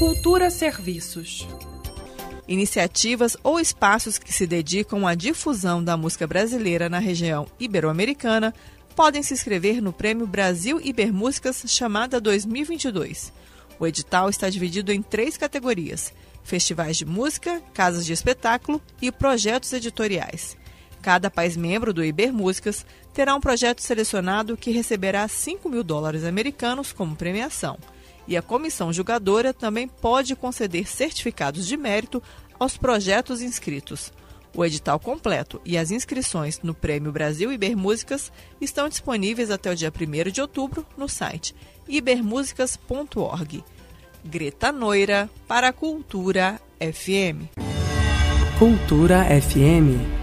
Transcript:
Cultura Serviços. Iniciativas ou espaços que se dedicam à difusão da música brasileira na região ibero-americana podem se inscrever no Prêmio Brasil Ibermúsicas chamada 2022. O edital está dividido em três categorias: festivais de música, casas de espetáculo e projetos editoriais. Cada país membro do Ibermúsicas terá um projeto selecionado que receberá 5 mil dólares americanos como premiação. E a comissão julgadora também pode conceder certificados de mérito aos projetos inscritos. O edital completo e as inscrições no Prêmio Brasil Ibermúsicas estão disponíveis até o dia 1 de outubro no site ibermúsicas.org. Greta Noira para a Cultura FM. Cultura FM